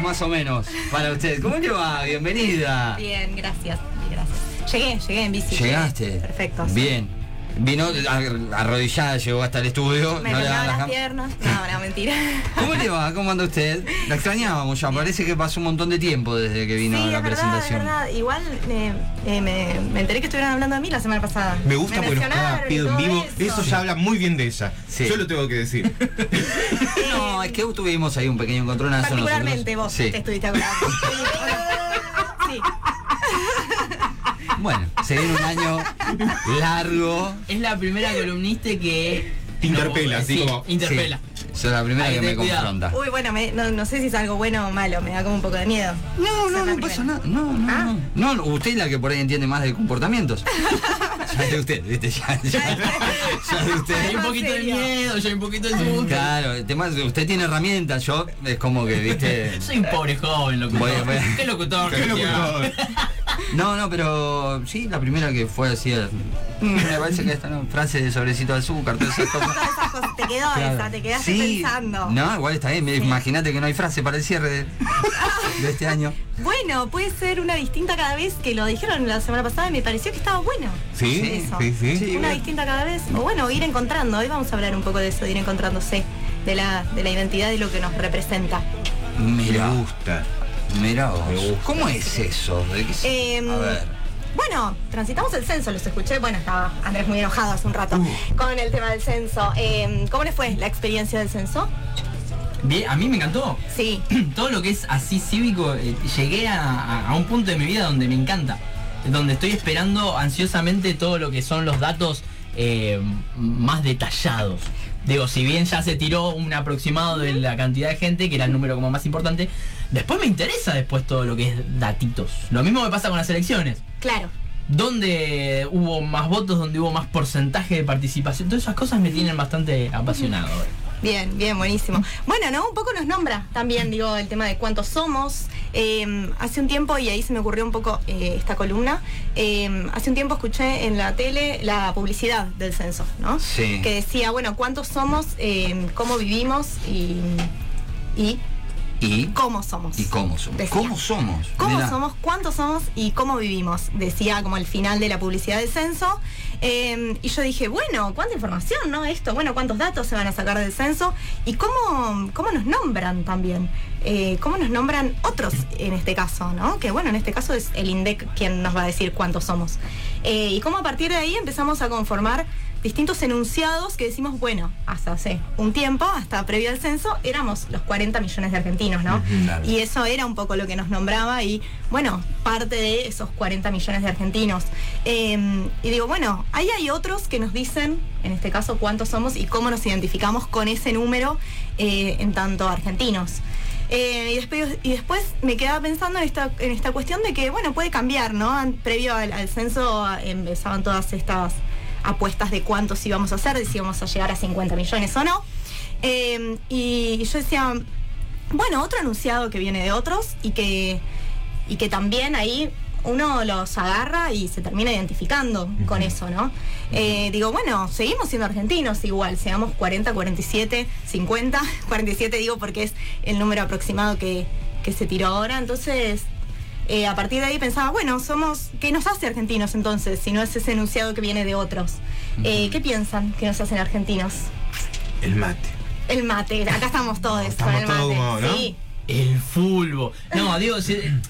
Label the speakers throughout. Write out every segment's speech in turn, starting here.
Speaker 1: más o menos para usted. ¿Cómo le va? Bienvenida.
Speaker 2: Bien, gracias. Gracias. Llegué, llegué en bici.
Speaker 1: ¿Llegaste?
Speaker 2: Perfecto.
Speaker 1: Bien. Vino arrodillada, llegó hasta el estudio.
Speaker 2: Me
Speaker 1: no le daban las
Speaker 2: piernas. No, no, mentira.
Speaker 1: ¿Cómo le va? ¿Cómo anda usted? La extrañábamos ya. Parece que pasó un montón de tiempo desde que vino
Speaker 2: sí,
Speaker 1: a la
Speaker 2: es verdad,
Speaker 1: presentación.
Speaker 2: es verdad. Igual eh, eh, me, me enteré que estuvieron hablando de mí la semana pasada.
Speaker 3: Me gusta porque nos
Speaker 2: y
Speaker 3: pedo en vivo.
Speaker 2: Eso,
Speaker 3: Eso ya habla muy bien de ella.
Speaker 1: Sí.
Speaker 3: Yo lo tengo que decir.
Speaker 1: No, es que tuvimos ahí un pequeño encontronazo.
Speaker 2: Particularmente vos
Speaker 1: nosotros.
Speaker 2: te
Speaker 1: Sí.
Speaker 2: estuviste acordando.
Speaker 1: Bueno, se viene un año largo.
Speaker 4: Es la primera columnista que.
Speaker 3: Te interpela,
Speaker 4: no,
Speaker 3: así
Speaker 4: sí,
Speaker 3: como-
Speaker 4: Interpela.
Speaker 1: Sí, soy la primera que me
Speaker 4: cuidado.
Speaker 1: confronta.
Speaker 2: Uy, bueno, me- no, no sé si es algo bueno o malo, me da como un poco de miedo.
Speaker 1: No, no, no pasa nada. No, no,
Speaker 2: Ah.
Speaker 1: no. No, usted es la que por ahí entiende más de comportamientos. ya de usted, viste, ya, ya, ya de usted.
Speaker 4: hay un
Speaker 2: ¿En
Speaker 4: poquito de miedo, ya hay un poquito de susto.
Speaker 1: Claro, el tema es que usted tiene herramientas, yo es como que, viste.
Speaker 4: Soy un pobre joven locutor.
Speaker 1: Voy voy a-
Speaker 4: ¿Qué locutor?
Speaker 3: Qué locutor.
Speaker 1: No, no, pero sí, la primera que fue así. mm, Me parece que esta ¿no? frase de sobrecito de azúcar, todas esas cosas.
Speaker 2: Todas esas cosas, te quedó
Speaker 1: Claro.
Speaker 2: esa, te quedaste
Speaker 1: Sí.
Speaker 2: pensando.
Speaker 1: No, igual está bien. Imagínate que no hay frase para el cierre de, de este año.
Speaker 2: Bueno, puede ser una distinta cada vez que lo dijeron la semana pasada y me pareció que estaba bueno.
Speaker 3: Sí,
Speaker 2: Eso.
Speaker 3: sí, sí.
Speaker 1: Sí.
Speaker 2: Una
Speaker 1: bueno.
Speaker 2: distinta cada vez. O bueno, ir encontrando. Hoy vamos a hablar un poco de eso, de ir encontrándose, de la, de la identidad y lo que nos representa.
Speaker 3: Me gusta.
Speaker 1: Mira vos. ¿Cómo es eso? ¿De qué se-
Speaker 2: Em,
Speaker 1: A ver.
Speaker 2: Bueno, transitamos el censo, los escuché. Bueno, estaba Andrés muy enojado hace un rato
Speaker 1: Uh.
Speaker 2: con el tema del censo. Em, ¿Cómo le fue la experiencia del censo?
Speaker 4: Bien, a mí me encantó.
Speaker 2: Sí.
Speaker 4: Todo lo que es así cívico, eh, llegué a, a- a un punto de mi vida donde me encanta. Donde estoy esperando ansiosamente todo lo que son los datos eh, más detallados. Digo, si bien ya se tiró un aproximado de la cantidad de gente, que era el número como más importante, después me interesa después todo lo que es datitos. Lo mismo me pasa con las elecciones.
Speaker 2: Claro.
Speaker 4: Donde hubo más votos, donde hubo más porcentaje de participación, todas esas cosas me tienen bastante apasionado.
Speaker 2: Bien, bien, buenísimo. Bueno, ¿no? Un poco nos nombra también, digo, el tema de cuántos somos. Eh, hace un tiempo, y ahí se me ocurrió un poco eh, esta columna, eh, hace un tiempo escuché en la tele la publicidad del censo, ¿no?
Speaker 1: Sí.
Speaker 2: Que decía, bueno, cuántos somos, eh, cómo vivimos y, y
Speaker 1: ¿Y?
Speaker 2: cómo somos.
Speaker 1: ¿Y cómo somos?
Speaker 2: Decía.
Speaker 1: ¿Cómo somos?
Speaker 2: ¿Cómo
Speaker 1: Mirá.
Speaker 2: somos? ¿Cuántos somos? ¿Y cómo vivimos? Decía como el final de la publicidad del censo. Eh, y yo dije, bueno, ¿cuánta información, no? Esto, bueno, ¿cuántos datos se van a sacar del censo? ¿Y cómo, cómo nos nombran también? Eh, ¿Cómo nos nombran otros en este caso, no? Que bueno, en este caso es el INDEC quien nos va a decir cuántos somos. Eh, y cómo a partir de ahí empezamos a conformar distintos enunciados que decimos, bueno, hasta hace un tiempo, hasta previo al censo, éramos los 40 millones de argentinos, ¿no?
Speaker 3: Claro.
Speaker 2: Y eso era un poco lo que nos nombraba y, bueno, parte de esos 40 millones de argentinos. Eh, y digo, bueno, ahí hay otros que nos dicen, en este caso, cuántos somos y cómo nos identificamos con ese número eh, en tanto argentinos. Eh, y, después, y después me quedaba pensando en esta, en esta cuestión de que, bueno, puede cambiar, ¿no? Previo al, al censo ah, empezaban todas estas apuestas de cuántos íbamos a hacer, de si íbamos a llegar a 50 millones o no. Eh, y yo decía, bueno, otro anunciado que viene de otros y que, y que también ahí uno los agarra y se termina identificando con eso, ¿no? Eh, digo, bueno, seguimos siendo argentinos igual, seamos 40, 47, 50, 47 digo porque es el número aproximado que, que se tiró ahora, entonces eh, a partir de ahí pensaba, bueno, somos, ¿qué nos hace argentinos entonces? Si no es ese enunciado que viene de otros. Eh, ¿Qué piensan que nos hacen argentinos?
Speaker 3: El mate.
Speaker 2: El mate, acá estamos todos
Speaker 3: Estamos
Speaker 2: con el mate.
Speaker 3: todos como, ¿no?
Speaker 2: Sí.
Speaker 4: El fulbo. No, digo,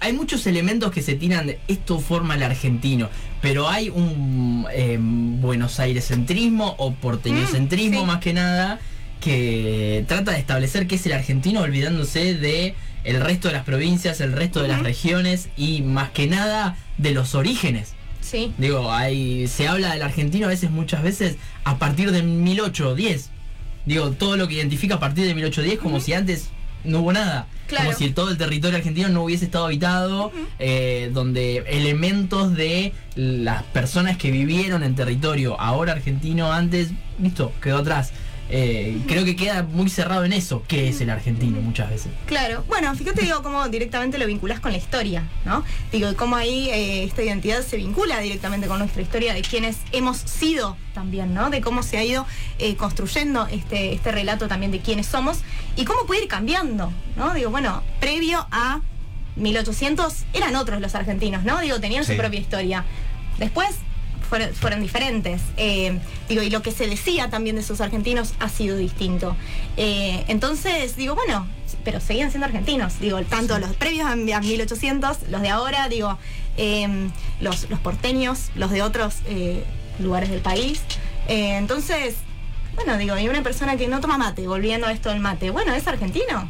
Speaker 4: hay muchos elementos que se tiran de esto forma el argentino, pero hay un eh, Buenos Aires centrismo o porteño centrismo
Speaker 2: Mm, sí.
Speaker 4: más que nada que trata de establecer qué es el argentino olvidándose de el resto de las provincias, el resto de las regiones y más que nada de los orígenes.
Speaker 2: Sí.
Speaker 4: Digo, hay, se habla del argentino a veces, muchas veces, a partir de 1810. Digo, todo lo que identifica a partir de 1810 como si antes no hubo nada.
Speaker 2: Claro.
Speaker 4: Como si todo el territorio argentino no hubiese estado habitado, eh, donde elementos de las personas que vivieron en territorio ahora argentino antes, listo, quedó atrás. Eh, creo que queda muy cerrado en eso, que es el argentino muchas veces.
Speaker 2: Claro, bueno, fíjate digo cómo directamente lo vinculas con la historia, ¿no? Digo, cómo ahí eh, esta identidad se vincula directamente con nuestra historia de quienes hemos sido también, ¿no? De cómo se ha ido eh, construyendo este, este relato también de quiénes somos y cómo puede ir cambiando, ¿no? Digo, bueno, previo a 1800 eran otros los argentinos, ¿no? Digo, tenían
Speaker 3: Sí.
Speaker 2: su propia historia. Después fueron, fueron diferentes. Eh, digo, y lo que se decía también de esos argentinos ha sido distinto. Eh, entonces, digo, bueno, pero seguían siendo argentinos. Digo, tanto los previos a, a 1800, los de ahora, digo, eh, los, los porteños, los de otros eh, lugares del país. Eh, entonces, bueno, digo, y una persona que no toma mate, volviendo a esto del mate, bueno, ¿es argentino?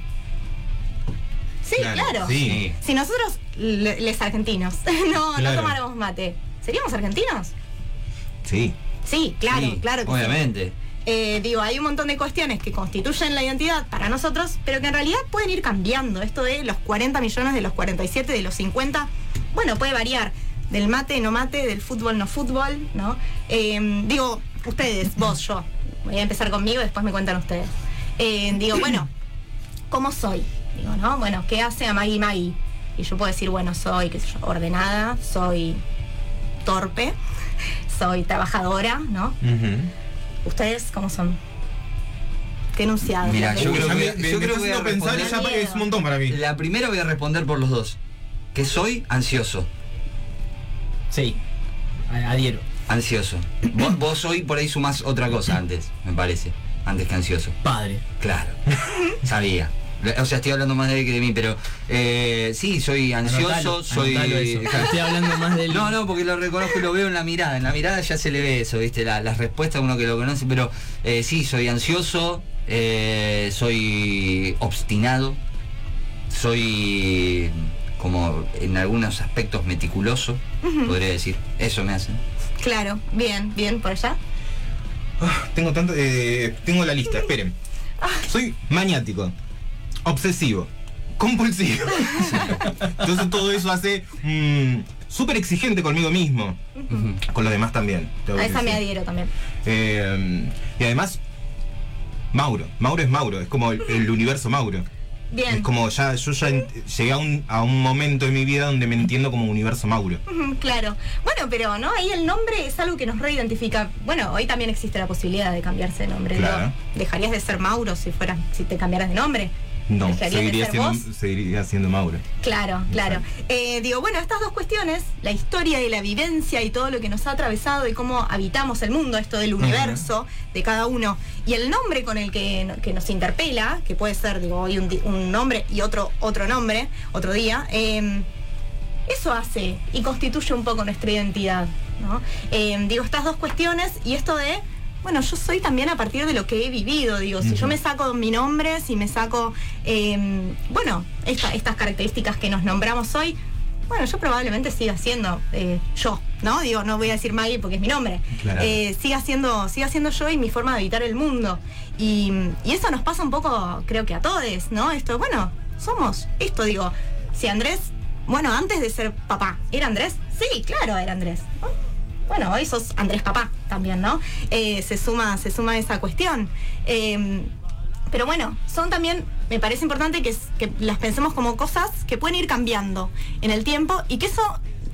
Speaker 2: Sí,
Speaker 3: Claro,
Speaker 2: claro.
Speaker 3: sí.
Speaker 2: Si nosotros, le- les argentinos, no,
Speaker 3: Claro.
Speaker 2: no tomáramos mate, ¿seríamos argentinos?
Speaker 3: Sí.
Speaker 2: Sí, claro,
Speaker 1: Sí,
Speaker 2: claro que sí.
Speaker 1: Obviamente.
Speaker 2: Eh, digo, hay un montón de cuestiones que constituyen la identidad para nosotros, pero que en realidad pueden ir cambiando. Esto de los 40 millones, de los 47, de los 50, bueno, puede variar. Del mate, no mate, del fútbol, no fútbol, ¿no? Eh, digo, ustedes, vos, yo. Voy a empezar conmigo después me cuentan ustedes. Eh, digo, bueno, ¿cómo soy? Digo, ¿no? Bueno, ¿qué hace a Maggie Maggie? Y yo puedo decir, bueno, soy, qué sé yo, ordenada, soy torpe, soy trabajadora, ¿no? ¿Ustedes cómo son? ¿Qué enunciado?
Speaker 1: Mira, yo creo que-
Speaker 3: me,
Speaker 1: yo
Speaker 3: me
Speaker 1: creo
Speaker 3: está
Speaker 1: que voy a
Speaker 3: haciendo pensar y ya
Speaker 2: responder.
Speaker 3: es un montón para mí.
Speaker 1: La primera voy a responder por los dos. Que soy ansioso.
Speaker 4: Sí, adhiero.
Speaker 1: Ansioso. Vos, vos hoy por ahí sumás otra cosa antes, me parece. Antes que ansioso.
Speaker 4: Padre.
Speaker 1: Claro. Sabía. O sea, estoy hablando más de él que de mí, pero eh, sí, soy ansioso,
Speaker 4: Anotalo,
Speaker 1: soy.
Speaker 4: anotalo. Estoy hablando más del.
Speaker 1: No, no, porque lo reconozco y lo veo en la mirada. En la mirada ya se le ve eso, ¿viste? La- las respuestas uno que lo conoce, pero eh, sí, soy ansioso, eh, soy obstinado, soy como en algunos aspectos meticuloso, podría decir. Eso me hace.
Speaker 2: Claro, bien, bien, por allá.
Speaker 3: Ah, tengo tanto. eh, tengo la lista, esperen. Soy maniático, obsesivo, compulsivo. Entonces todo eso hace mm, súper exigente conmigo mismo. Con los demás también.
Speaker 2: A esa me adhiero también.
Speaker 3: Eh, y además, Mauro. Mauro es Mauro, es como el, el universo Mauro.
Speaker 2: Bien.
Speaker 3: Es como ya, yo ya llegué a un, a un momento en mi vida donde me entiendo como universo Mauro.
Speaker 2: Claro. Bueno, pero ¿no? Ahí el nombre es algo que nos reidentifica. Bueno, hoy también existe la posibilidad de cambiarse de nombre.
Speaker 3: Claro.
Speaker 2: Digo, ¿Dejarías de ser Mauro si fueras, si te cambiaras de nombre?
Speaker 3: No,
Speaker 2: ¿Dejarías de
Speaker 3: seguiría siendo,
Speaker 2: vos?
Speaker 3: seguiría siendo Mauro.
Speaker 2: Claro, claro. Eh, digo, bueno, estas dos cuestiones, la historia y la vivencia y todo lo que nos ha atravesado y cómo habitamos el mundo, esto del universo de cada uno, y el nombre con el que, que nos interpela, que puede ser, digo, hoy un, nombre y otro, otro nombre, otro día, eh, eso hace y constituye un poco nuestra identidad, ¿no? Eh, digo, estas dos cuestiones y esto de, bueno, yo soy también a partir de lo que he vivido, digo, si yo me saco mi nombre, si me saco, eh, bueno, esta- estas características que nos nombramos hoy, bueno, yo probablemente siga siendo eh, yo, ¿no? Digo, no voy a decir Maggie porque es mi nombre.
Speaker 3: Claro.
Speaker 2: Eh, siga siendo, siga siendo yo y mi forma de habitar el mundo. Y, y eso nos pasa un poco, creo que a todos, ¿no? Esto, bueno, somos esto, digo, si Andrés, bueno, antes de ser papá, ¿era Andrés? Sí, claro, era Andrés. ¿no? Bueno, hoy sos Andrés papá también, ¿no? Eh, se suma, se suma esa cuestión. Eh, pero bueno, son también, me parece importante que, las pensemos como cosas que pueden ir cambiando en el tiempo y que eso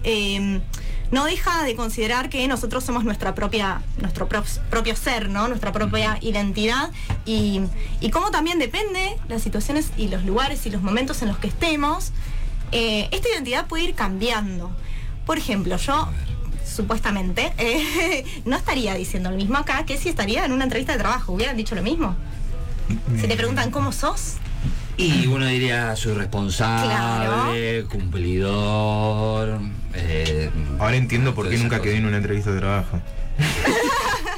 Speaker 2: eh, no deja de considerar que nosotros somos nuestra propia, nuestro pro- propio ser, ¿no? Nuestra propia identidad y, y cómo también depende las situaciones y los lugares y los momentos en los que estemos, eh, esta identidad puede ir cambiando. Por ejemplo, yo supuestamente eh, no estaría diciendo lo mismo acá que si estaría en una entrevista de trabajo, hubieran dicho lo mismo. Si te preguntan cómo sos,
Speaker 1: Y uno diría, soy responsable, cumplidor. eh,
Speaker 3: Ahora entiendo por qué nunca quedé en una entrevista de trabajo.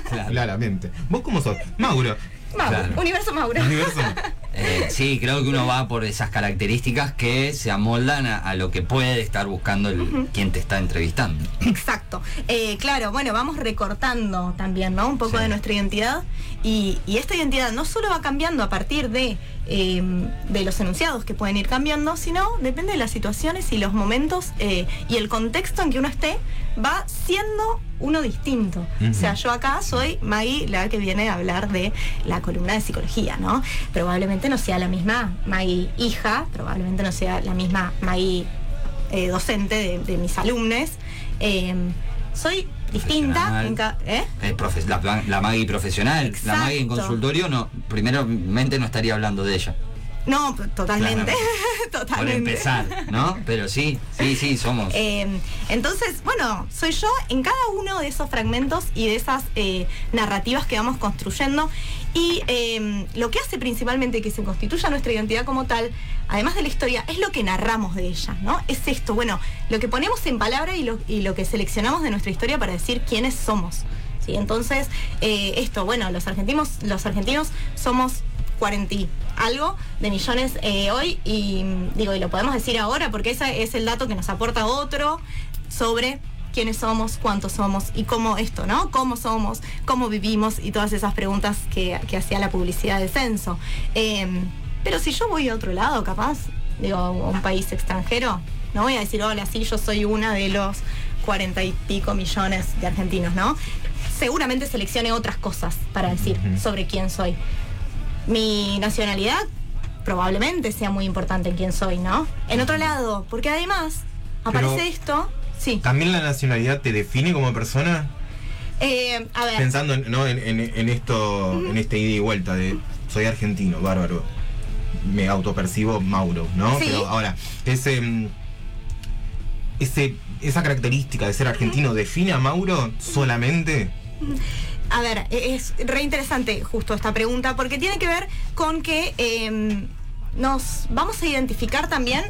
Speaker 1: Claro.
Speaker 3: Claramente. ¿Vos cómo sos? Mauro.
Speaker 2: Mauro,
Speaker 1: Claro.
Speaker 2: universo Mauro.
Speaker 3: Universo.
Speaker 1: Eh, sí, creo que uno va por esas características que se amoldan a, a lo que puede estar buscando el, quien te está entrevistando.
Speaker 2: Exacto. Eh, claro, bueno, vamos recortando también, ¿no? Un poco
Speaker 1: Sí.
Speaker 2: de nuestra identidad. Y, y esta identidad no solo va cambiando a partir de, eh, de los enunciados que pueden ir cambiando, sino depende de las situaciones y los momentos eh, y el contexto en que uno esté, va siendo uno distinto. O sea, yo acá soy Maggie, la que viene a hablar de la columna de psicología, ¿no? Probablemente no sea la misma Maggie hija, probablemente no sea la misma Maggie eh, docente de, de mis alumnos. Soy distinta en ¿eh?
Speaker 1: Eh, profe- la, la Maggie profesional, la Maggie en consultorio, no, primeramente no estaría hablando de ella.
Speaker 2: No, totalmente.
Speaker 1: Por empezar, ¿no? Pero sí, sí, sí, somos.
Speaker 2: Eh, entonces, bueno, soy yo en cada uno de esos fragmentos y de esas eh, narrativas que vamos construyendo. Y eh, lo que hace principalmente que se constituya nuestra identidad como tal, además de la historia, es lo que narramos de ella, ¿no? Es esto, bueno, lo que ponemos en palabra y lo, que seleccionamos de nuestra historia para decir quiénes somos. ¿sí? Entonces, eh, esto, bueno, los argentinos, los argentinos somos 40 y algo de millones eh, hoy y digo y lo podemos decir ahora porque ese es el dato que nos aporta otro sobre quiénes somos, cuántos somos y cómo esto, ¿no? Cómo somos, cómo vivimos y todas esas preguntas que, hacía la publicidad de censo. Eh, pero si yo voy a otro lado, capaz, digo, a un país extranjero, no voy a decir, hola, sí, yo soy una de los cuarenta y pico millones de argentinos, ¿no? Seguramente seleccione otras cosas para decir sobre quién soy. Mi nacionalidad probablemente sea muy importante en quién soy, ¿no? En otro lado, porque además aparece
Speaker 3: Pero-
Speaker 2: esto, sí.
Speaker 3: ¿También la nacionalidad te define como persona?
Speaker 2: Eh, a ver,
Speaker 3: Pensando en, ¿no? en, en- en esto, en este ida y vuelta de soy argentino, bárbaro. Me autopercibo Mauro, ¿no?
Speaker 2: Sí.
Speaker 3: Pero ahora, ese, mm, ese, esa característica de ser argentino define a Mauro solamente.
Speaker 2: a ver, e- es re interesante justo esta pregunta porque tiene que ver con que eh, nos vamos a identificar también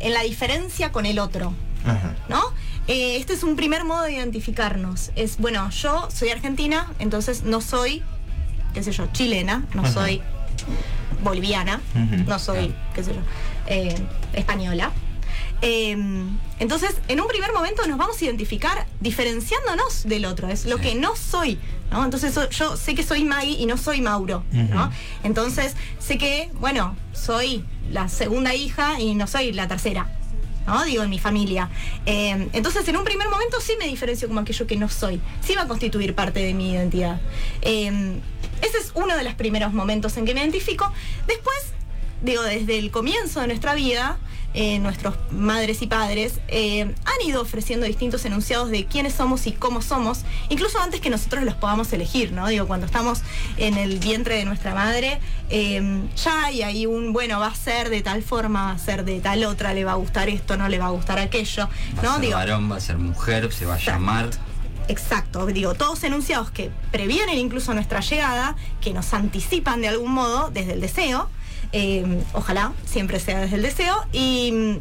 Speaker 2: en la diferencia con el otro.
Speaker 3: Ajá.
Speaker 2: ¿no? Eh, este es un primer modo de identificarnos. Es, bueno, yo soy argentina, entonces no soy, qué sé yo, chilena, no
Speaker 3: Ajá.
Speaker 2: soy boliviana, no soy, qué sé yo, eh, española. Eh, entonces, en un primer momento nos vamos a identificar diferenciándonos del otro, es lo
Speaker 1: Sí.
Speaker 2: que no soy, ¿no? Entonces yo sé que soy Maggie y no soy Mauro, ¿no? Entonces sé que, bueno, soy la segunda hija y no soy la tercera, ¿no? Digo, en mi familia. Eh, entonces, en un primer momento sí me diferencio como aquello que no soy. Sí va a constituir parte de mi identidad. Eh, ese es uno de los primeros momentos en que me identifico. Después, digo, desde el comienzo de nuestra vida, eh, nuestros madres y padres eh, han ido ofreciendo distintos enunciados de quiénes somos y cómo somos, incluso antes que nosotros los podamos elegir, ¿no? Digo, cuando estamos en el vientre de nuestra madre, eh, ya hay ahí un, bueno, va a ser de tal forma, va a ser de tal otra, le va a gustar esto, no le va a gustar aquello,
Speaker 1: va
Speaker 2: ¿no?
Speaker 1: a ser
Speaker 2: Digo,
Speaker 1: varón, va a ser mujer, se va a llamar.
Speaker 2: Exacto, digo, todos enunciados que previenen incluso nuestra llegada, que nos anticipan de algún modo desde el deseo, eh, ojalá siempre sea desde el deseo, y mm,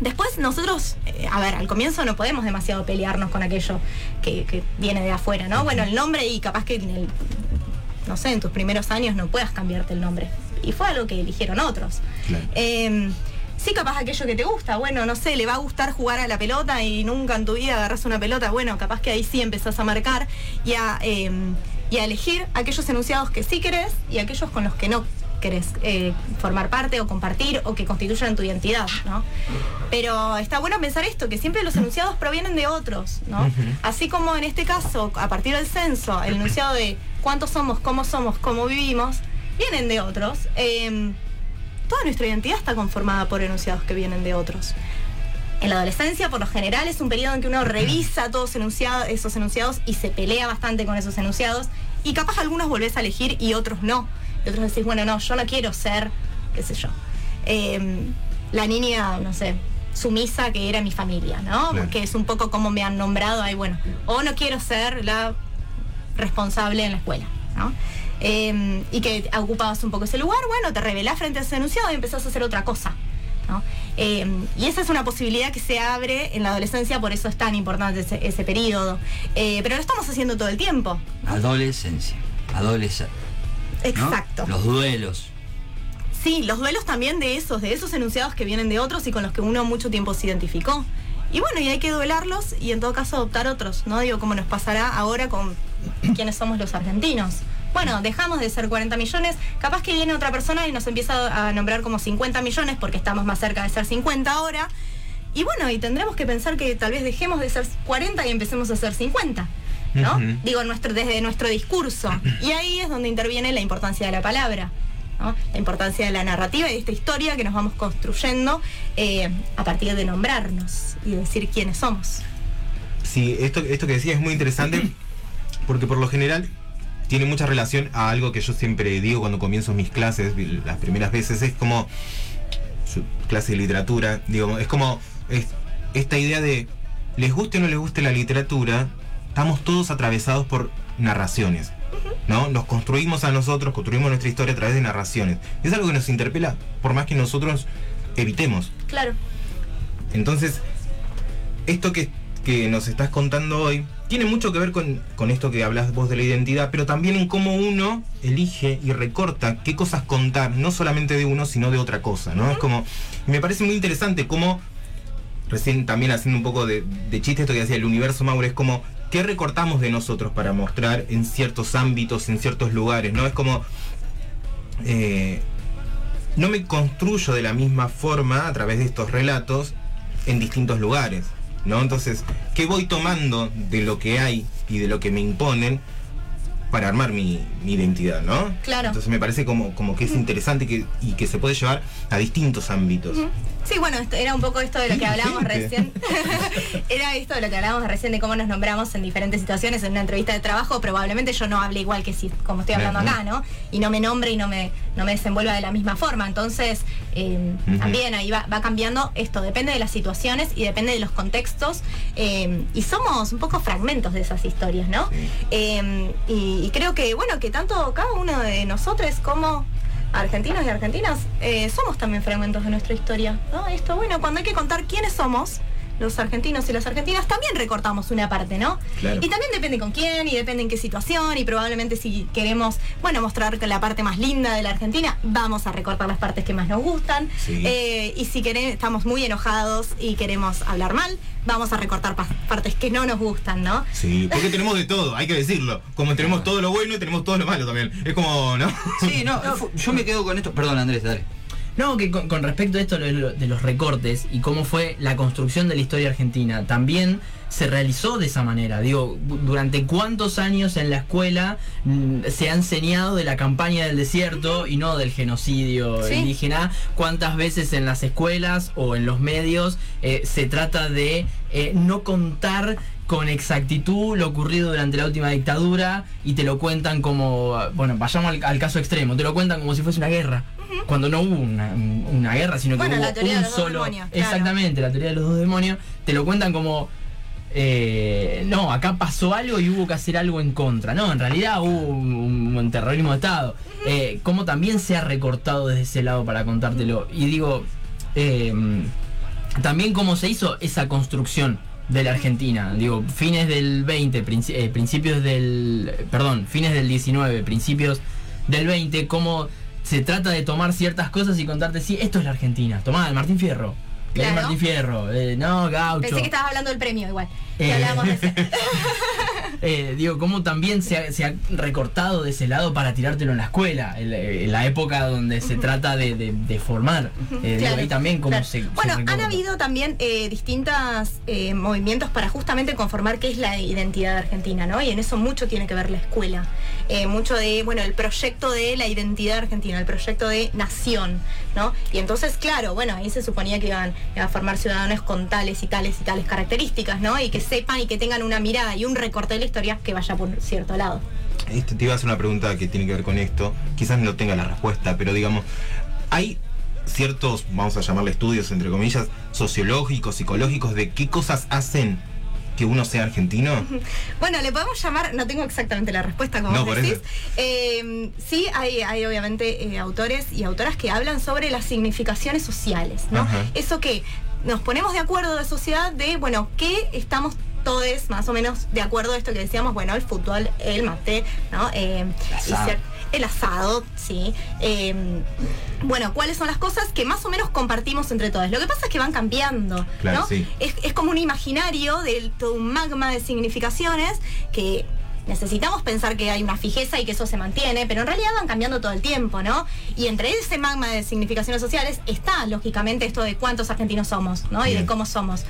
Speaker 2: después nosotros, eh, a ver, al comienzo no podemos demasiado pelearnos con aquello que, que viene de afuera, ¿no? Bueno, el nombre y capaz que en el, no sé, en tus primeros años no puedas cambiarte el nombre. Y fue algo que eligieron otros.
Speaker 3: Claro.
Speaker 2: Eh, sí, capaz aquello que te gusta, bueno, no sé, le va a gustar jugar a la pelota y nunca en tu vida agarras una pelota, bueno, capaz que ahí sí empezás a marcar y a, eh, y a elegir aquellos enunciados que sí querés y aquellos con los que no querés eh, formar parte o compartir o que constituyan tu identidad, ¿no? Pero está bueno pensar esto, que siempre los enunciados provienen de otros, ¿no? Así como en este caso, a partir del censo, el enunciado de cuántos somos, cómo somos, cómo vivimos, vienen de otros. eh, toda nuestra identidad está conformada por enunciados que vienen de otros. En la adolescencia, por lo general, es un periodo en que uno revisa todos esos enunciados y se pelea bastante con esos enunciados. Y capaz algunos volvés a elegir y otros no. Y otros decís, bueno, no, yo no quiero ser, qué sé yo, eh, la niña, no sé, sumisa que era mi familia, ¿no?
Speaker 3: Claro.
Speaker 2: Que es un poco como me han nombrado ahí, bueno. O no quiero ser la responsable en la escuela, ¿no? Eh, y que ocupabas un poco ese lugar, bueno, te revelás frente a ese enunciado y empezás a hacer otra cosa. ¿no? Eh, y esa es una posibilidad que se abre en la adolescencia, por eso es tan importante ese, ese periodo. Eh, pero lo estamos haciendo todo el tiempo.
Speaker 1: Adolescencia. Adolescencia.
Speaker 2: Exacto.
Speaker 1: Los duelos.
Speaker 2: Sí, los duelos también de esos, de esos enunciados que vienen de otros y con los que uno mucho tiempo se identificó. Y bueno, y hay que duelarlos y en todo caso adoptar otros, ¿no? Digo, como nos pasará ahora con quienes somos los argentinos. Bueno, dejamos de ser 40 millones, capaz que viene otra persona y nos empieza a nombrar como 50 millones porque estamos más cerca de ser 50 ahora. y bueno, y tendremos que pensar que tal vez dejemos de ser 40 y empecemos a ser 50. ¿no? Digo, nuestro, desde nuestro discurso. Y ahí es donde interviene la importancia de la palabra. ¿no? La importancia de la narrativa y de esta historia que nos vamos construyendo eh, a partir de nombrarnos y decir quiénes somos.
Speaker 3: Sí, esto, esto que decía es muy interesante porque por lo general tiene mucha relación a algo que yo siempre digo cuando comienzo mis clases, las primeras veces, es como su clase de literatura, digo, es como es- esta idea de les guste o no les guste la literatura, estamos todos atravesados por narraciones. ¿No? Nos construimos a nosotros, construimos nuestra historia a través de narraciones. Es algo que nos interpela, por más que nosotros evitemos.
Speaker 2: Claro.
Speaker 3: Entonces, esto que, que nos estás contando hoy tiene mucho que ver con, con esto que hablas vos de la identidad, pero también en cómo uno elige y recorta qué cosas contar, no solamente de uno, sino de otra cosa, ¿no? Es como, me parece muy interesante cómo, recién también haciendo un poco de, de chiste esto que decía el universo Mauro, es como, ¿qué recortamos de nosotros para mostrar en ciertos ámbitos, en ciertos lugares, ¿no? Es como... eh, no me construyo de la misma forma a través de estos relatos en distintos lugares, ¿no? Entonces, ¿qué voy tomando de lo que hay y de lo que me imponen para armar mi, mi identidad, ¿no?
Speaker 2: Claro.
Speaker 3: Entonces me parece como, como que es interesante que, y que se puede llevar a distintos ámbitos.
Speaker 2: Sí, bueno, esto era un poco esto de lo que hablábamos recién. era esto de lo que hablábamos recién de cómo nos nombramos en diferentes situaciones en una entrevista de trabajo. Probablemente yo no hable igual que si como estoy hablando acá, ¿no? Y no me nombre y no me, no me desenvuelva de la misma forma. Entonces, eh,
Speaker 3: Ujú.
Speaker 2: también ahí va, va cambiando esto. Depende de las situaciones y depende de los contextos. eh, y somos un poco fragmentos de esas historias, ¿no?
Speaker 3: Sí.
Speaker 2: Eh, y, y creo que, bueno, que tanto cada uno de nosotros como argentinos y argentinas eh, somos también fragmentos de nuestra historia. ¿no? Esto, bueno, cuando hay que contar quiénes somos, los argentinos y las argentinas, también recortamos una parte, ¿no?
Speaker 3: Claro.
Speaker 2: Y también depende con quién y depende en qué situación y probablemente si queremos, bueno, mostrar la parte más linda de la Argentina, vamos a recortar las partes que más nos gustan.
Speaker 3: Sí.
Speaker 2: Eh, y si queremos, estamos muy enojados y queremos hablar mal, vamos a recortar pa- partes que no nos gustan, ¿no?
Speaker 3: Sí, porque tenemos de todo, hay que decirlo. Como tenemos todo lo bueno y tenemos todo lo malo también. Es como, ¿no?
Speaker 1: Sí, no, yo me quedo con esto. Perdón, Andrés, dale.
Speaker 4: No, que con, con respecto a esto de, lo- de los recortes y cómo fue la construcción de la historia argentina, también se realizó de esa manera. Digo, du- durante cuántos años en la escuela mm, se ha enseñado de la campaña del desierto y no del genocidio
Speaker 2: Sí.
Speaker 4: indígena, cuántas veces en las escuelas o en los medios eh, se trata de eh, no contar con exactitud lo ocurrido durante la última dictadura y te lo cuentan como, bueno, vayamos al, al caso extremo, te lo cuentan como si fuese una guerra, cuando no hubo una, una guerra, sino
Speaker 2: Bueno,
Speaker 4: que
Speaker 2: la
Speaker 4: hubo
Speaker 2: de
Speaker 4: un
Speaker 2: dos
Speaker 4: solo...
Speaker 2: claro.
Speaker 4: Exactamente, la teoría de los dos demonios, te lo cuentan como... eh, no, acá pasó algo y hubo que hacer algo en contra. No, en realidad hubo un, un terrorismo de Estado. Eh, como también se ha recortado desde ese lado para contártelo. Y digo, eh, también cómo se hizo esa construcción de la Argentina. Digo, fines del 20, princi- eh, principios del. Perdón, fines del 19, principios del 20, cómo se trata de tomar ciertas cosas y contarte, sí, esto es la Argentina. Tomá, el Martín Fierro.
Speaker 2: Claro.
Speaker 4: Martín Fierro. eh, no, gaucho.
Speaker 2: Pensé que estabas hablando del premio igual.
Speaker 4: Eh.
Speaker 2: hablábamos de.
Speaker 4: Eh, digo, cómo también se ha, se ha recortado de ese lado para tirártelo en la escuela, en la, en la época donde se trata de, de- de formar. Eh, digo, también cómo
Speaker 2: claro.
Speaker 4: se, se
Speaker 2: Bueno, han habido también eh, distintos movimientos para justamente conformar qué es la identidad argentina, ¿no? Y en eso mucho tiene que ver la escuela. Eh, mucho de, bueno, el proyecto de la identidad argentina, el proyecto de nación, ¿no? Y entonces, claro, bueno, ahí se suponía que iban a formar ciudadanos con tales y tales y tales características, ¿no? Y que sepan y que tengan una mirada y un recorte de la historia que vaya por cierto lado.
Speaker 3: Este, te iba a hacer una pregunta que tiene que ver con esto. Quizás no tenga la respuesta, pero digamos, hay ciertos, vamos a llamarle estudios, entre comillas, sociológicos, psicológicos, de qué cosas hacen que uno sea argentino.
Speaker 2: Bueno, le podemos llamar, no tengo exactamente la respuesta como
Speaker 3: No,
Speaker 2: vos decís. Eh, sí, hay, hay obviamente eh, autores y autoras que hablan sobre las significaciones sociales, ¿no?
Speaker 3: Ajá.
Speaker 2: Eso que nos ponemos de acuerdo de sociedad de, bueno, ¿qué estamos todos más o menos de acuerdo a esto que decíamos, bueno, el fútbol, el mate, ¿no? Eh, y el asado, sí. Eh, bueno, ¿cuáles son las cosas que más o menos compartimos entre todos? Lo que pasa es que van cambiando,
Speaker 3: Claro,
Speaker 2: ¿no?
Speaker 3: sí.
Speaker 2: es, es como un imaginario de todo un magma de significaciones que necesitamos pensar que hay una fijeza y que eso se mantiene, pero en realidad van cambiando todo el tiempo, ¿no? Y entre ese magma de significaciones sociales está, lógicamente, esto de cuántos argentinos somos, ¿no? Y de cómo somos.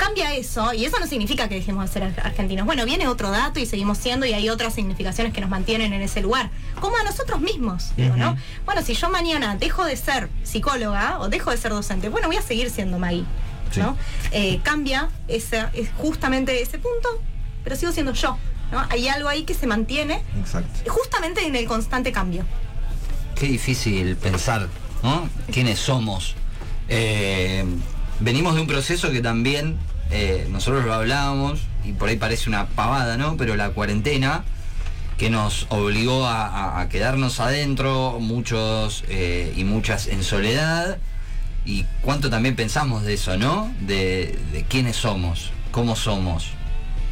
Speaker 2: Cambia eso, y eso no significa que dejemos de ser ar- argentinos. Bueno, viene otro dato y seguimos siendo, y hay otras significaciones que nos mantienen en ese lugar. Como a nosotros mismos, digo, ¿no?
Speaker 3: Ujú.
Speaker 2: Bueno, si yo mañana dejo de ser psicóloga o dejo de ser docente, bueno, voy a seguir siendo Maggie,
Speaker 3: Sí.
Speaker 2: ¿no? Eh, cambia ese, es justamente ese punto, pero sigo siendo yo, ¿no? Hay algo ahí que se mantiene
Speaker 3: Exacto.
Speaker 2: justamente en el constante cambio.
Speaker 1: Qué difícil pensar, ¿no? ¿Quiénes somos? Eh, venimos de un proceso que también eh, nosotros lo hablábamos y por ahí parece una pavada, ¿no? Pero la cuarentena que nos obligó a, quedarnos adentro, muchos eh, y muchas en soledad. Y cuánto también pensamos de eso, ¿no? De, quiénes somos, cómo somos.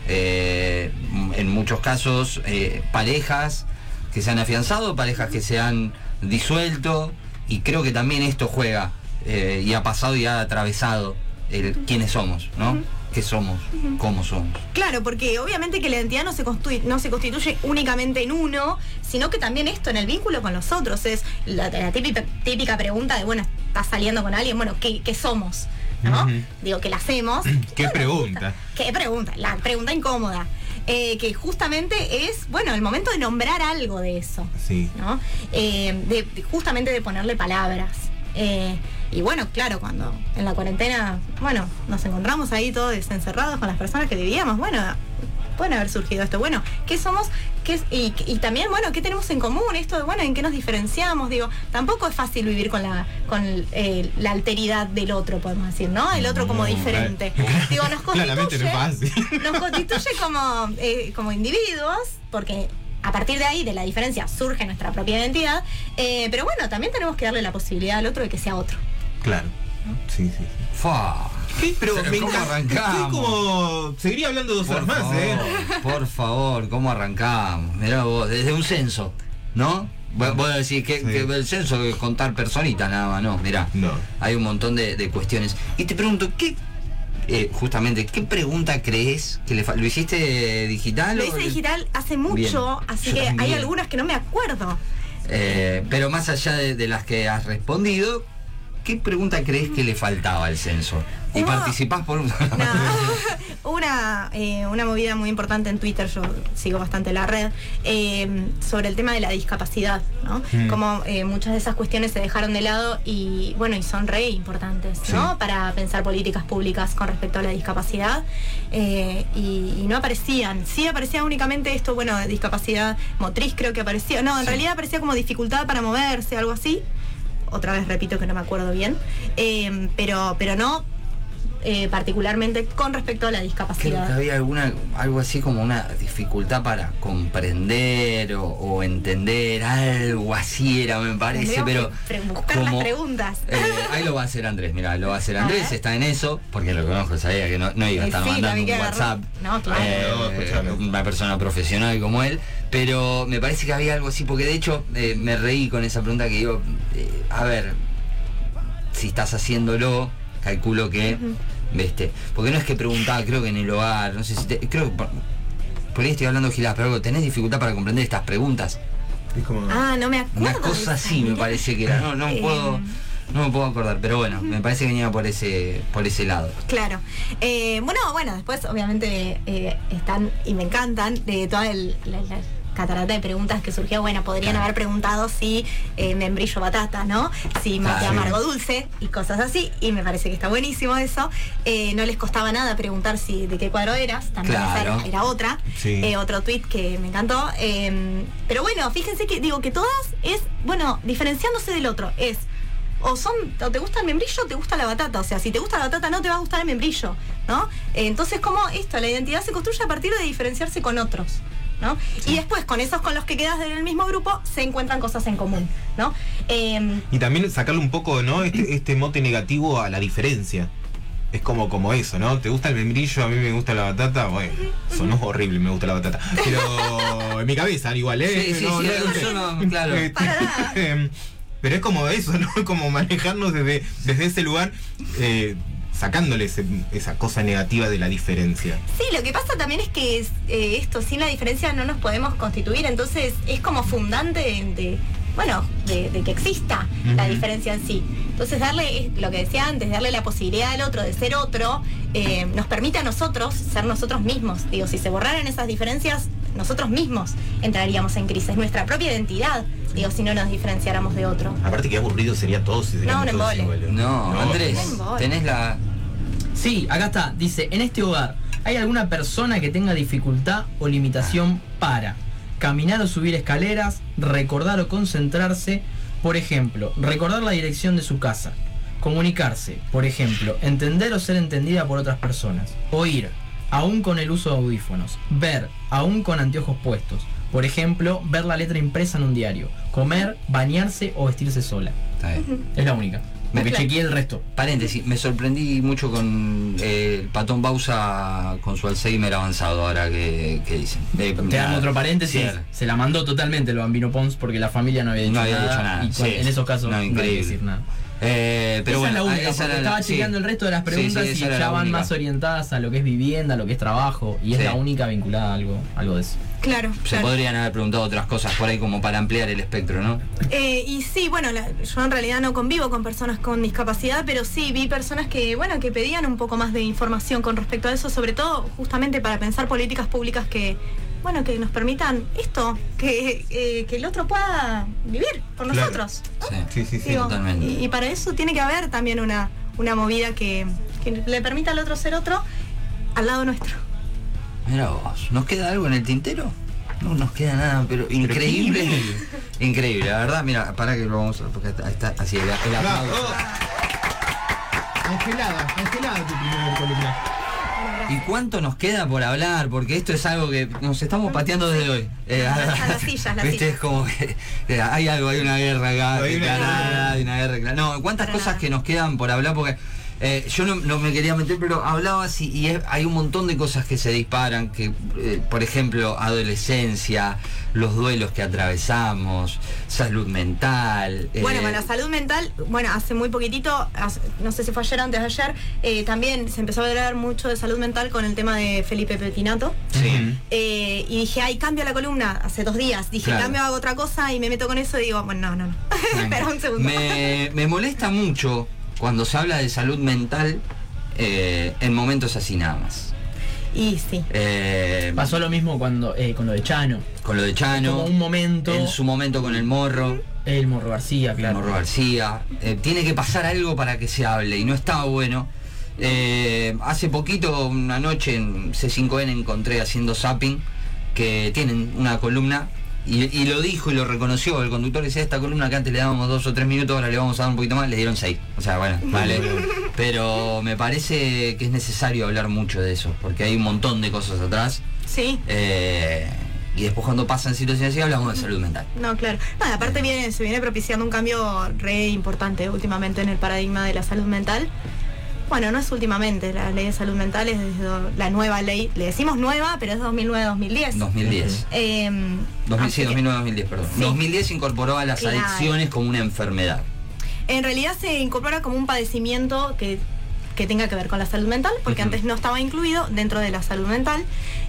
Speaker 1: Eh, en muchos casos, parejas que se han afianzado, parejas que se han disuelto. Y creo que también esto juega y ha pasado y ha atravesado el quiénes somos, ¿no? ¿Qué somos? ¿Cómo somos?
Speaker 2: Claro, porque obviamente que la identidad no se, constitu- no se constituye únicamente en uno, sino que también esto en el vínculo con los otros. Es la, la típica, típica pregunta de, bueno, estás saliendo con alguien, bueno, ¿qué, qué somos? ¿No? Digo, que la hacemos.
Speaker 3: Qué pregunta.
Speaker 2: ¿Qué pregunta? La pregunta incómoda. Eh, que justamente es, bueno, el momento de nombrar algo de eso.
Speaker 3: Sí.
Speaker 2: ¿no? Eh, de- justamente de ponerle palabras. Eh, y bueno, claro, cuando en la cuarentena, bueno, nos encontramos ahí todos encerrados con las personas que vivíamos, bueno, pueden haber surgido esto. Bueno, ¿qué somos? ¿Qué es- y, y también, bueno, ¿qué tenemos en común? Esto de, bueno, ¿en qué nos diferenciamos? Digo, tampoco es fácil vivir con la, con eh, la alteridad del otro, podemos decir, ¿no? El otro como diferente. Digo, nos
Speaker 3: Claramente no es
Speaker 2: constituye,
Speaker 3: fácil.
Speaker 2: nos constituye como, eh, como individuos, porque a partir de ahí, de la diferencia, surge nuestra propia identidad. eh, pero bueno, también tenemos que darle la posibilidad al otro de que sea otro.
Speaker 3: Claro. Sí, sí. sí.
Speaker 1: Fua.
Speaker 3: Pero
Speaker 1: ¿Cómo
Speaker 3: me encanta.
Speaker 1: arrancamos?
Speaker 3: Estoy como. Seguiría hablando dos horas más, ¿eh?
Speaker 1: Por favor, ¿cómo arrancamos? Mirá vos, desde un censo, ¿no? Vos vos decís que,
Speaker 3: Sí.
Speaker 1: que el censo es contar personitas nada más, no, mirá.
Speaker 3: No.
Speaker 1: Hay un montón de, de cuestiones. Y te pregunto, ¿qué, eh, justamente, qué pregunta crees que le falta? ¿Lo hiciste digital?
Speaker 2: Lo
Speaker 1: o-
Speaker 2: hice digital hace mucho,
Speaker 1: Bien.
Speaker 2: así
Speaker 1: Yo
Speaker 2: que hay algunas que no me acuerdo.
Speaker 1: Eh, pero más allá de, de las que has respondido, ¿qué pregunta crees que le faltaba al censo? Y
Speaker 2: Hubo-
Speaker 1: participás por un...
Speaker 2: No. una, eh, una movida muy importante en Twitter, yo sigo bastante la red, eh, sobre el tema de la discapacidad, ¿no?
Speaker 3: Mm.
Speaker 2: Como eh, muchas de esas cuestiones se dejaron de lado y bueno, y son re importantes, ¿no?
Speaker 3: Sí.
Speaker 2: Para pensar políticas públicas con respecto a la discapacidad. y, y no aparecían. Sí aparecía únicamente esto, bueno, discapacidad motriz creo que aparecía. No, en
Speaker 1: Sí.
Speaker 2: realidad aparecía como dificultad para moverse, algo así. Otra vez repito que no me acuerdo bien. Eh, pero, pero no eh, particularmente con respecto a la
Speaker 1: Creo que
Speaker 2: discapacidad.
Speaker 1: había alguna, algo así como una dificultad para comprender o, o entender, algo así era, me parece, pero.
Speaker 2: buscar las preguntas.
Speaker 1: eh, ahí lo va a hacer Andrés, mira, lo va a hacer Andrés, está en eso, porque lo conozco, sabía que no, no iba a estar
Speaker 2: sí,
Speaker 1: mandando un WhatsApp.
Speaker 2: No, claro.
Speaker 1: eh,
Speaker 3: No,
Speaker 1: una persona profesional como él, pero me parece que había algo así, porque de hecho eh, me reí con esa pregunta que digo, eh, a ver, si estás haciéndolo, calculo que, ¿viste? Porque no es que preguntaba, creo que en el hogar, no sé si te- creo que por, por ahí estoy hablando giladas, pero algo, ¿tenés dificultad para comprender estas preguntas?
Speaker 3: Es como.
Speaker 2: Ah, no me acuerdo.
Speaker 1: Una cosa así me parece que era, no, no
Speaker 2: Eh,
Speaker 1: puedo, no me puedo acordar, pero bueno, me parece que venía por ese, por ese lado.
Speaker 2: Claro. Eh, bueno, bueno, después obviamente eh, están y me encantan de toda el, la, la catarata de preguntas que surgió. Bueno, podrían haber preguntado si eh, membrillo batata, ¿no? Si mate
Speaker 1: Claro.
Speaker 2: amargo dulce y cosas así. Y me parece que está buenísimo eso. Eh, no les costaba nada preguntar si de qué cuadro eras. También esa era, era otra.
Speaker 3: Sí.
Speaker 2: Eh, otro tweet que me encantó. Eh, pero bueno, fíjense que digo que todas es, bueno, diferenciándose del otro. Es o son o te gusta el membrillo o te gusta la batata. O sea, si te gusta la batata no te va a gustar el membrillo, ¿no? Entonces, como esto, la identidad se construye a partir de diferenciarse con otros. ¿No? Y después, con esos con los que quedas en el mismo grupo, se encuentran cosas en común, ¿no? Eh,
Speaker 3: Y también sacarle un poco, ¿no? Este, este mote negativo a la diferencia. Es como, como eso, ¿no? ¿Te gusta el membrillo? A mí me gusta la batata. Bueno, sonó horrible, me gusta la batata. Pero en mi cabeza, igual, ¿eh?
Speaker 1: Sí, sí, sí, yo no, claro.
Speaker 3: Este,
Speaker 2: nada.
Speaker 3: Pero es como eso, ¿no? Como manejarnos desde, desde ese lugar. eh, sacándole ese- esa cosa negativa de la diferencia.
Speaker 2: Sí, lo que pasa también es que es, eh, esto, sin la diferencia no nos podemos constituir, entonces es como fundante de, de, bueno, de, de que exista la diferencia en sí. Entonces darle, lo que decía antes, darle la posibilidad al otro de ser otro, eh, nos permite a nosotros ser nosotros mismos. Digo, si se borraran esas diferencias, nosotros mismos entraríamos en crisis, nuestra propia identidad, digo, si no nos diferenciáramos de otro.
Speaker 3: Aparte que aburrido sería todo si
Speaker 2: No, un
Speaker 3: todos
Speaker 2: embole.
Speaker 1: No, Andrés,
Speaker 2: no embole.
Speaker 1: tenés la.
Speaker 4: Sí, acá está. Dice, en este hogar, ¿hay alguna persona que tenga dificultad o limitación para caminar o subir escaleras, recordar o concentrarse? Por ejemplo, recordar la dirección de su casa. Comunicarse, por ejemplo, entender o ser entendida por otras personas. Oír, aún con el uso de audífonos. Ver, aún con anteojos puestos. Por ejemplo, ver la letra impresa en un diario. Comer, bañarse o vestirse sola.
Speaker 1: Está bien.
Speaker 4: Es la única.
Speaker 2: Claro.
Speaker 4: chequeé el resto.
Speaker 1: Paréntesis, me sorprendí mucho con eh, el patón Bausa con su Alzheimer avanzado ahora que, que dicen. Eh,
Speaker 4: Te
Speaker 1: nada,
Speaker 4: hago otro paréntesis. Se la mandó totalmente el bambino Pons porque la familia no había dicho,
Speaker 1: No había
Speaker 4: nada,
Speaker 1: dicho nada,
Speaker 4: Y
Speaker 1: sí.
Speaker 4: en esos casos
Speaker 1: No,
Speaker 4: no, hay que decir nada.
Speaker 1: Eh, pero
Speaker 4: esa
Speaker 1: bueno,
Speaker 4: es la única,
Speaker 1: esa
Speaker 4: porque
Speaker 1: era la-
Speaker 4: estaba
Speaker 1: sí.
Speaker 4: chequeando el resto de las preguntas
Speaker 1: esa
Speaker 4: y ya van
Speaker 1: única.
Speaker 4: más orientadas a lo que es vivienda, a lo que es trabajo, y es la única vinculada a algo, algo de eso.
Speaker 2: Claro.
Speaker 1: Se
Speaker 2: claro.
Speaker 1: podrían haber preguntado otras cosas por ahí como para ampliar el espectro, ¿no?
Speaker 2: Eh, y sí, bueno, la- yo en realidad no convivo con personas con discapacidad, pero sí vi personas que, bueno, que pedían un poco más de información con respecto a eso, sobre todo justamente para pensar políticas públicas que, bueno, que nos permitan esto, que, eh, que el otro pueda vivir por
Speaker 3: Claro.
Speaker 2: nosotros.
Speaker 1: Sí,
Speaker 3: Sí, sí, sí.
Speaker 2: Digo,
Speaker 1: totalmente.
Speaker 2: Y, y para eso tiene que haber también una, una movida que, que le permita al otro ser otro al lado nuestro.
Speaker 1: Mira vos, ¿nos queda algo en el tintero? No nos queda nada, pero increíble. increíble, la verdad, mira, para que lo vamos a. Porque está, está así, el, el aplauso.
Speaker 3: Congelada, congelada tu primera columna.
Speaker 1: ¿Y cuánto nos queda por hablar? Porque esto es algo que nos estamos pateando desde hoy. Eh,
Speaker 2: A las- a las sillas, las
Speaker 1: Viste,
Speaker 2: sillas.
Speaker 1: es como que eh, hay algo, hay una guerra acá,
Speaker 3: Hay una
Speaker 1: hay una guerra. No, cuántas
Speaker 2: Para
Speaker 1: cosas
Speaker 2: nada.
Speaker 1: que nos quedan por hablar, porque eh, yo no, no me quería meter, pero hablabas y, y es- hay un montón de cosas que se disparan, que eh, por ejemplo, adolescencia, los duelos que atravesamos, salud mental. eh,
Speaker 2: Bueno, con la salud mental, bueno, hace muy poquitito, hace- no sé si fue ayer o antes de ayer, eh, también se empezó a hablar mucho de salud mental con el tema de Felipe Petinato.
Speaker 1: Sí.
Speaker 2: Eh, y dije, ay, cambio la columna hace dos días. Dije,
Speaker 1: Claro.
Speaker 2: cambio, hago otra cosa y me meto con eso y digo, bueno, no, no, no. Espera un segundo.
Speaker 1: Me, me molesta mucho cuando se habla de salud mental eh, en momentos así nada más.
Speaker 2: Y sí.
Speaker 1: Eh,
Speaker 4: Pasó lo mismo cuando eh, con lo de Chano.
Speaker 1: con lo de Chano,
Speaker 4: Como un momento.
Speaker 1: en su momento con el morro,
Speaker 4: El Morro García, claro.
Speaker 1: Morro García. Eh, tiene que pasar algo para que se hable y no estaba bueno. Eh, hace poquito, una noche en C5N encontré haciendo zapping que tienen una columna y, y lo dijo y lo reconoció. El conductor decía esta columna que antes le dábamos dos o tres minutos, ahora le vamos a dar un poquito más, le dieron seis. O sea, bueno, vale. Pero me parece que es necesario hablar mucho de eso, porque hay un montón de cosas atrás.
Speaker 2: Sí.
Speaker 1: Eh, y después cuando pasan situaciones así hablamos de salud mental.
Speaker 2: No, claro. No, aparte viene, se viene propiciando un cambio re importante últimamente en el paradigma de la salud mental. Bueno, no es últimamente, la ley de salud mental es desde la nueva ley, le decimos nueva, pero es 2009-2010.
Speaker 1: 2010.
Speaker 2: Eh,
Speaker 1: 2000,
Speaker 2: así
Speaker 1: sí,
Speaker 2: que-
Speaker 1: 2009-2010, perdón.
Speaker 2: Sí.
Speaker 1: 2010 incorporó a las
Speaker 2: Claro.
Speaker 1: adicciones como una enfermedad.
Speaker 2: En realidad se incorpora como un padecimiento que, que tenga que ver con la salud mental, porque antes no estaba incluido dentro de la salud mental.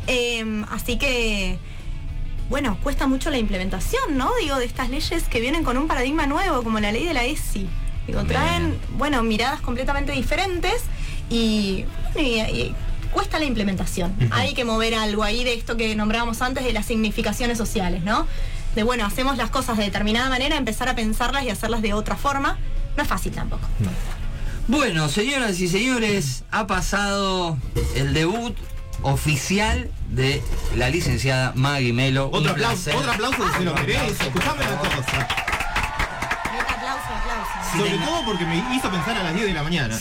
Speaker 2: Eh, así que, bueno, cuesta mucho la implementación, ¿no? Digo, de estas leyes que vienen con un paradigma nuevo, como la ley de la ESI. Digo, traen, bueno, miradas completamente diferentes y, y- y cuesta la implementación. Hay que mover algo ahí de esto que nombrábamos antes de las significaciones sociales, ¿no? De bueno, hacemos las cosas de determinada manera, empezar a pensarlas y hacerlas de otra forma. No es fácil tampoco.
Speaker 1: Bueno, señoras y señores, ha pasado el debut oficial de la licenciada Maggie Melo. Un
Speaker 3: Otro aplauso,
Speaker 1: placer.
Speaker 3: otro aplauso se lo merece. Escuchame una cosa.
Speaker 2: Aplauso.
Speaker 3: Sobre todo porque me hizo pensar a las 10 de la mañana.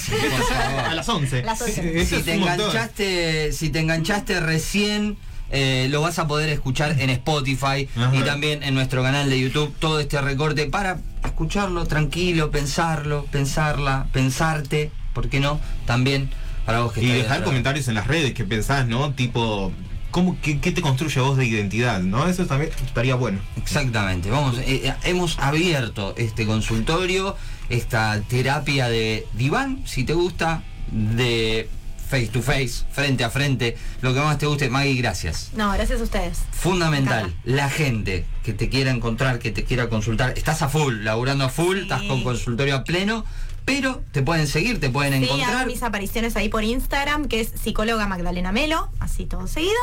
Speaker 3: a las 11.
Speaker 2: Las 11.
Speaker 3: Eso
Speaker 1: si te enganchaste, si te enganchaste recién, eh, lo vas a poder escuchar en Spotify
Speaker 3: Ajá.
Speaker 1: y también en nuestro canal de YouTube todo este recorte para escucharlo tranquilo, pensarlo, pensarla, pensarte, ¿por qué no? También para vos que
Speaker 3: Y dejar comentarios en las redes que pensás, ¿no? Tipo, ¿cómo, qué, qué te construye vos de identidad? ¿No? Eso también estaría bueno.
Speaker 1: Exactamente, vamos, eh, eh, hemos abierto este consultorio, esta terapia de diván, si te gusta, de face to face, frente a frente, lo que más te guste. Maggie, gracias.
Speaker 2: No, gracias a ustedes.
Speaker 1: Fundamental, la gente que te quiera encontrar, que te quiera consultar, estás a full, laburando a full,
Speaker 2: Sí.
Speaker 1: estás con consultorio a pleno, pero te pueden seguir, te pueden
Speaker 2: Sí, hago
Speaker 1: encontrar.
Speaker 2: mis apariciones ahí por Instagram, que es psicóloga Magdalena Melo, así todo seguido.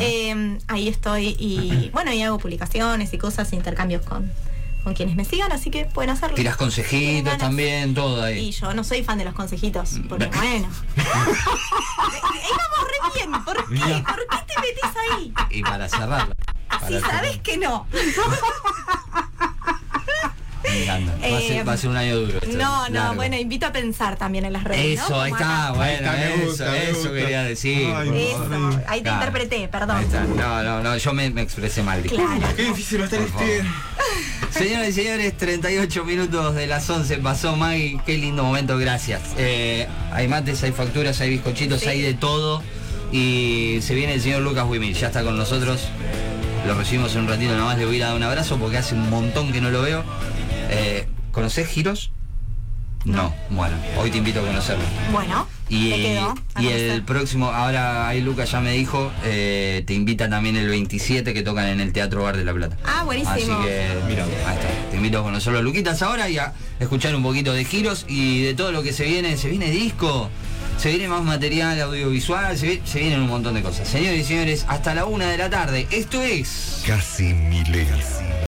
Speaker 2: Eh, ahí estoy y bueno, y hago publicaciones y cosas, intercambios con, con quienes me sigan, así que pueden hacerlo.
Speaker 1: Tiras consejitos también, todo
Speaker 2: Y
Speaker 1: ahí.
Speaker 2: yo no soy fan de los consejitos, porque bueno. Íbamos re bien, ¿por qué? ¿Por qué te metís ahí?
Speaker 1: Y para cerrarla. para
Speaker 2: Si
Speaker 1: cerrar.
Speaker 2: sabes que no.
Speaker 1: Va, a
Speaker 2: Eh,
Speaker 1: ser, va a ser un año duro. esto,
Speaker 2: No, no,
Speaker 1: largo.
Speaker 2: bueno, invito a pensar también en las redes.
Speaker 1: Eso,
Speaker 2: ¿no?
Speaker 1: ahí está,
Speaker 2: acá.
Speaker 1: bueno,
Speaker 3: está,
Speaker 1: eso,
Speaker 3: gusta,
Speaker 1: eso quería decir.
Speaker 3: Ay,
Speaker 2: Eso, ahí te
Speaker 1: Claro.
Speaker 2: interpreté, perdón.
Speaker 1: Ahí está. No, no, no, yo me, me expresé mal.
Speaker 2: Claro.
Speaker 3: Qué difícil va a estar este.
Speaker 1: Señoras y señores, 38 minutos de las 11 pasó Maggie, qué lindo momento, gracias. Eh, hay mates, hay facturas, hay bizcochitos,
Speaker 2: Sí.
Speaker 1: hay de todo. Y se viene el señor Lucas Wimil, ya está con nosotros. Lo recibimos en un ratito, nada más le voy a dar un abrazo porque hace un montón que no lo veo. Eh, ¿Conocés Giros? No. bueno, hoy te invito a conocerlo.
Speaker 2: Bueno,
Speaker 1: Y, y el próximo, ahora ahí Lucas ya me dijo, eh, te invita también el 27 que tocan en el Teatro Bar de la Plata.
Speaker 2: Ah, buenísimo.
Speaker 1: Así que, mira, ahí está. Te invito a conocerlo, Luquitas, ahora y a escuchar un poquito de giros y de todo lo que se viene. Se viene disco, se viene más material audiovisual, se, se vienen un montón de cosas. Señores y señores, hasta la una de la tarde. Esto es.
Speaker 5: Casi milenio.